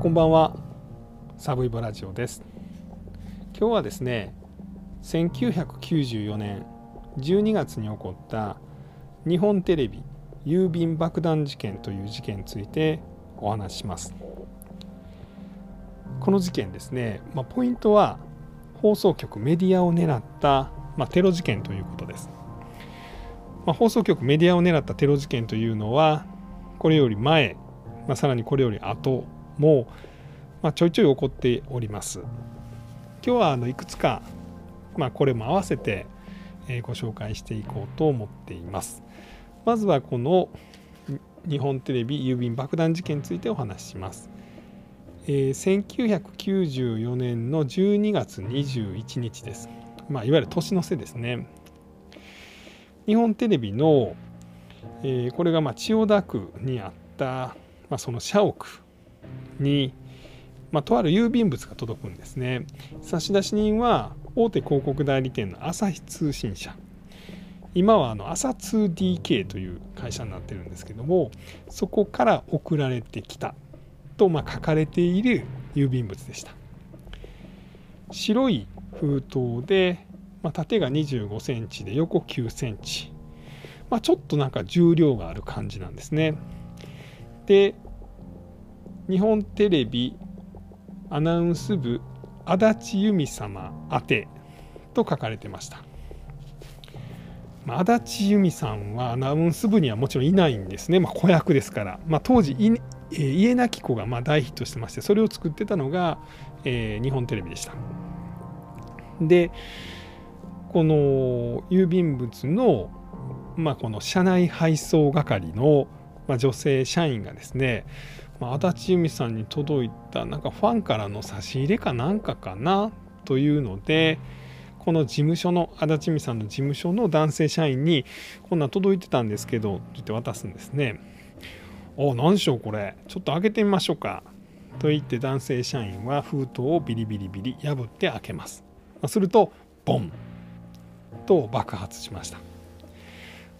こんばんは。サブイボラジオです。今日はですね1994年12月に起こった日本テレビ郵便爆弾事件という事件についてお話しします。この事件ですね、まあ、ポイントは放送局メディアを狙った、まあ、テロ事件ということです、まあ、放送局メディアを狙ったテロ事件というのはこれより前、まあ、さらにこれより後も、まあ、ちょいちょい起こっております。今日はあのいくつか、まあ、これも合わせてご紹介していこうと思っています。まずはこの日本テレビ郵便爆弾事件についてお話しします。えー、1994年の12月21日です。まあ、いわゆる年の瀬ですね。日本テレビの、えー、これがまあ千代田区にあった、まあ、その社屋に、まあ、とある郵便物が届くんですね。差出人は大手広告代理店の朝日通信社。今はあの朝 2DK という会社になってるんですけどもそこから送られてきたとま書かれている郵便物でした白い封筒で、まあ、縦が25センチで横9センチ、まあ、ちょっとなんか重量がある感じなんですねで日本テレビアナウンス部足立由美様宛てと書かれてました。まあ、足立由美さんはアナウンス部にはもちろんいないんですね、まあ、子役ですから、まあ、当時い、えー、家なき子がまあ大ヒットしてましてそれを作ってたのが、えー、日本テレビでした。でこの郵便物の、まあ、この社内配送係の、ま、女性社員がですねまあ、足立由美さんに届いたなんかファンからの差し入れかなんかかなというのでこの事務所の足立由美さんの事務所の男性社員にこんな届いてたんですけどって言って渡すんですね。お何でしょうこれ？ちょっと開けてみましょうかと言って男性社員は封筒をビリビリビリ破って開けます。するとボンと爆発しました。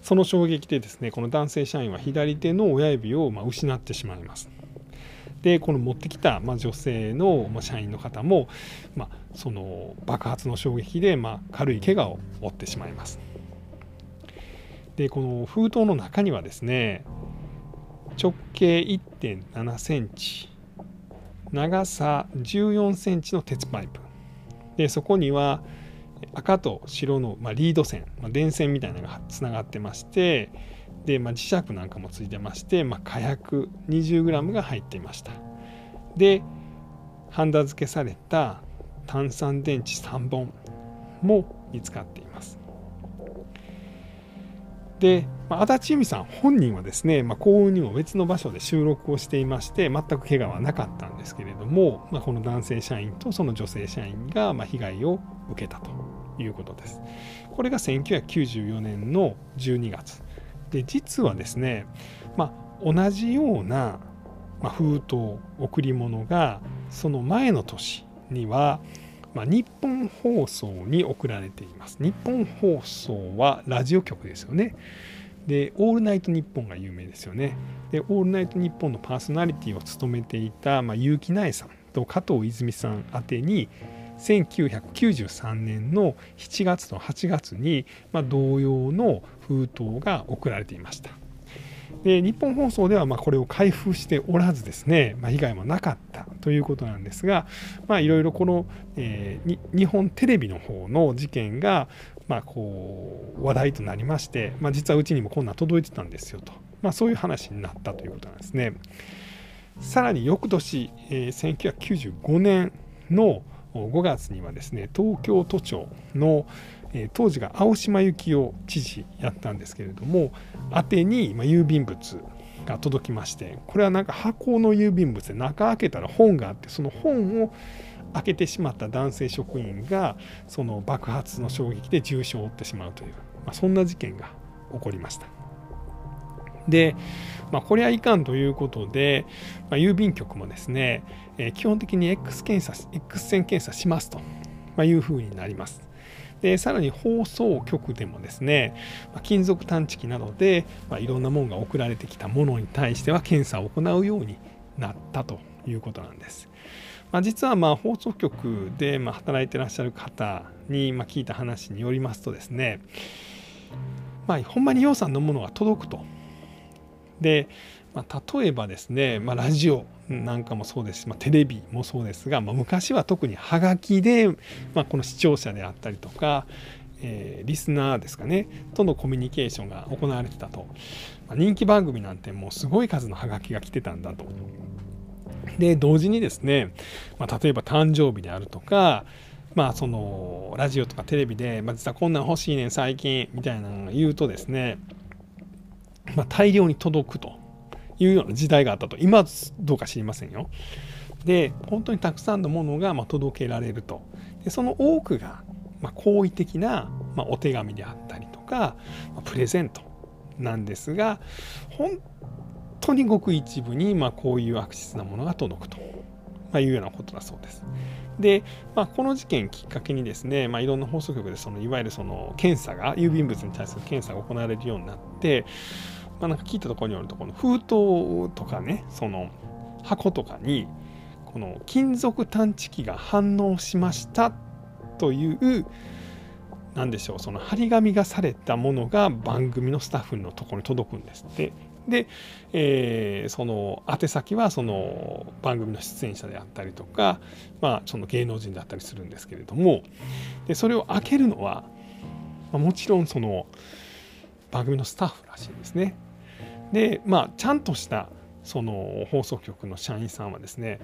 その衝撃でですねこの男性社員は左手の親指をま失ってしまいます。でこの持ってきた、まあ、女性の、まあ、社員の方も、まあ、その爆発の衝撃で、まあ、軽い怪我を負ってしまいます。でこの封筒の中にはですね直径1.7センチ長さ14センチの鉄パイプでそこには赤と白の、まあ、リード線、まあ、電線みたいなのがつながってましてで、まあ、磁石なんかもついてまして、まあ、火薬 20g が入っていました。でハンダ付けされた炭酸電池3本も見つかっています。で、まあ、足立由美さん本人はですね、まあ、幸運にも別の場所で収録をしていまして全く怪我はなかったんですけれども、まあ、この男性社員とその女性社員がま被害を受けたということです。これが1994年の12月。で実はですね、まあ、同じような、まあ、封筒贈り物がその前の年には、まあ、日本放送に送られています。日本放送はラジオ局ですよね。で、オールナイトニッポンが有名ですよね。で、オールナイトニッポンのパーソナリティを務めていた、まあ、結城苗さんと加藤泉さん宛てに、1993年の7月と8月に、まあ、同様の封筒が送られていました。で日本放送ではまこれを開封しておらずですね、まあ、被害もなかったということなんですがいろいろこの、えー、日本テレビの方の事件が、まあ、こう話題となりまして、まあ、実はうちにもこんな届いてたんですよと、まあ、そういう話になったということなんですね。さらに翌年、えー、1995年の5月にはですね東京都庁の、当時が青島幸男知事やったんですけれども宛てに、郵便物が届きましてこれはなんか箱の郵便物で中開けたら本があってその本を開けてしまった男性職員がその爆発の衝撃で重傷を負ってしまうという、まあ、そんな事件が起こりました。で、まあ、これはいかんということで、まあ、郵便局もですね、えー、基本的に X 検査 X 線検査しますと、まあいうふうになります。でさらに放送局でもですね、まあ金属探知機などで、まあいろんなものが送られてきたものに対しては検査を行うようになったということなんです。まあ、実はまあ放送局でまあ働いてらっしゃる方にまあ聞いた話によりますとですね、まあ、ほんまに洋さんのものが届くと。で、まあ、例えばですね、まあ、ラジオなんかもそうですし、まあ、テレビもそうですが、まあ、昔は特にはがきで、まあ、この視聴者であったりとか、えー、リスナーですかねとのコミュニケーションが行われてたと、まあ、人気番組なんてもうすごい数のハガキが来てたんだと。で同時にですね、まあ、例えば誕生日であるとかまあそのラジオとかテレビで、まあ、実はこんなん欲しいねん最近みたいなのを言うとですね、まあ、大量に届くというような時代があったと今どうか知りませんよ。で本当にたくさんのものがま届けられるとでその多くがま好意的な、まお手紙であったりとか、まプレゼントなんですが本当にごく一部に、まこういう悪質なものが届くと、まいうようなことだそうです。で、まあ、この事件きっかけにですね、まあ、いろんな放送局でそのいわゆるその検査が郵便物に対する検査が行われるようになって、まあ、なんか聞いたところによるとこの封筒とかねその箱とかにこの金属探知機が反応しましたという何でしょうその張り紙がされたものが番組のスタッフのところに届くんですって。で、えー、その宛先はその番組の出演者であったりとか、まあ、その芸能人だったりするんですけれどもでそれを開けるのは、まあ、もちろんその番組のスタッフらしいんですね。でまあちゃんとしたその放送局の社員さんはですね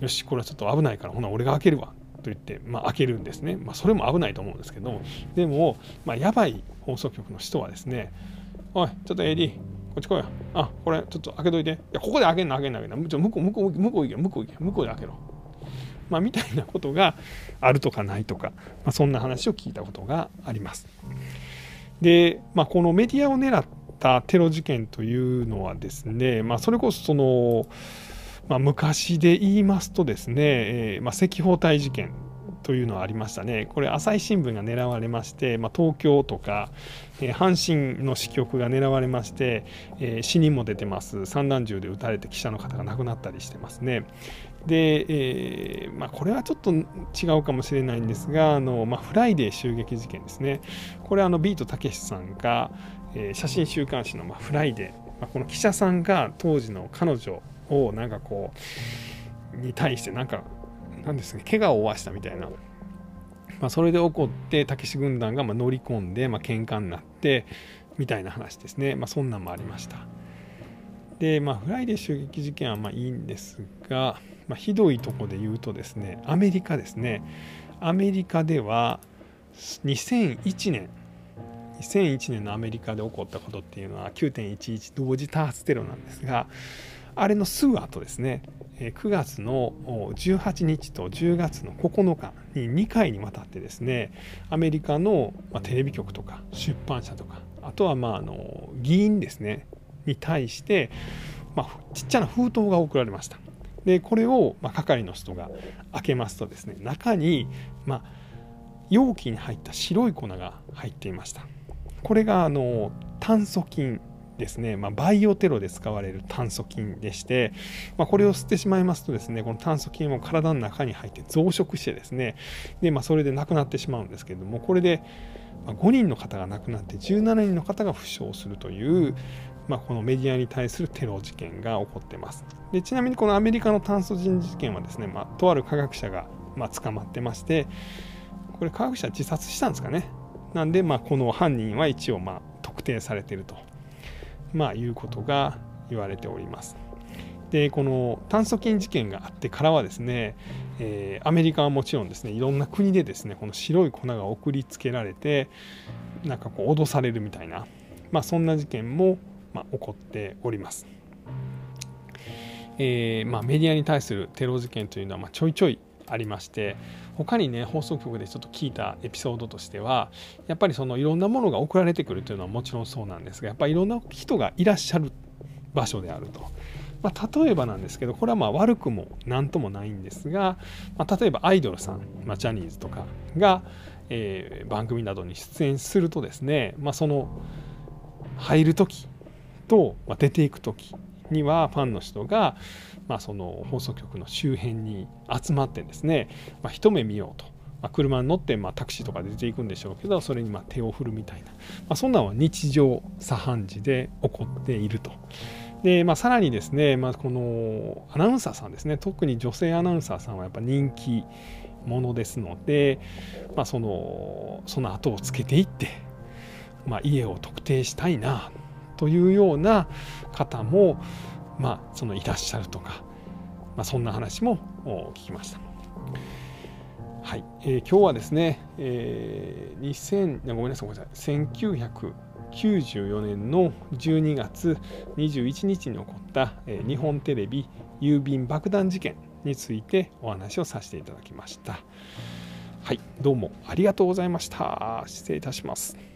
よしこれはちょっと危ないからほな俺が開けるわと言って、まあ、開けるんですね、まあ、それも危ないと思うんですけどでも、まあ、やばい放送局の人はですねおいちょっと AD こっち来いよ。あこれちょっと開けといて。いやここで開けんの開けんの開けんの。向こう向こう向こう行け向こう行け向こうで開けろ。まあ、みたいなことがあるとかないとか、まあ、そんな話を聞いたことがあります。で、まあ、このメディアを狙ったテロ事件というのはですね、まあ、それこそそのまあ、昔で言いますとですね、えー、まあ、赤報隊事件というのはありましたね。これ朝日新聞が狙われまして、まあ、東京とか、えー、阪神の支局が狙われまして、えー、死人も出てます散弾銃で撃たれて記者の方が亡くなったりしてますね。で、えー、まあ、これはちょっと違うかもしれないんですがあの、まあ、フライデー襲撃事件ですね。これあのビートたけしさんが、え写真週刊誌の、まフライデー、まあこの記者さんが当時の彼女をなんかこうに対してなんかなんですね怪我を負わしたみたいな、まあ、それで起こってたけし軍団がま乗り込んでまあ喧嘩になってみたいな話ですね、まあ、そんなんもありました。でまあフライデー襲撃事件はまあいいんですが、まあ、ひどいとこで言うとですねアメリカですね。アメリカでは2001年2001年のアメリカで起こったことっていうのは9.11同時多発テロなんですがあれのすぐ後ですね9月の18日と10月の9日に2回にわたってですねアメリカのテレビ局とか出版社とかあとはまああの議員ですねに対して、まあ、ちっちゃな封筒が送られました。でこれをま係の人が開けますとですね中にま容器に入った白い粉が入っていました。これがあの炭疽菌ですね、まあ、バイオテロで使われる炭疽菌でして、まあ、これを吸ってしまいますとですねこの炭疽菌も体の中に入って増殖してですね。で、まあ、それで亡くなってしまうんですけれどもこれで5人の方が亡くなって17人の方が負傷するという、まあ、このメディアに対するテロ事件が起こってます。でちなみにこのアメリカの炭疽菌事件はですね、まあ、とある科学者がま捕まってましてこれ科学者自殺したんですかね。なんで、まあ、この犯人は一応まあ特定されているとまあ、いうことが言われております。でこの炭疽菌事件があってからはですね、えー、アメリカはもちろんですねいろんな国でですねこの白い粉が送りつけられてなんかこう脅されるみたいな、まあ、そんな事件も、まあ、起こっております。えーまあ、メディアに対するテロ事件というのは、まあ、ちょいちょいありまして他にね放送局でちょっと聞いたエピソードとしてはやっぱりそのいろんなものが送られてくるというのはもちろんそうなんですがやっぱりいろんな人がいらっしゃる場所であると。まあ、例えばなんですけどこれはまあ悪くも何ともないんですが、まあ、例えばアイドルさん、まあ、ジャニーズとかが、えー、番組などに出演するとですね、まあ、その入る時と、ま、出ていく時にはファンの人が、まあ、その放送局の周辺に集まってですね、まあ、一目見ようと。まあ、車に乗って、まあ、タクシーとか出ていくんでしょうけどそれにまあ手を振るみたいな、まあ、そんなのは日常茶飯事で起こっていると。でまあ、さらにですね、まあ、このアナウンサーさんですね特に女性アナウンサーさんはやっぱ人気者ですので、まあ、そのその後をつけていって、まあ、家を特定したいなというような方も、まあ、そのいらっしゃるとか、まあ、そんな話も聞きました。はいえー、今日はですね、えー、2000ごめんなさいごめんなさい1994年の12月21日に起こった、えー、日本テレビ郵便爆弾事件についてお話をさせていただきました。はい、どうもありがとうございました。失礼いたします。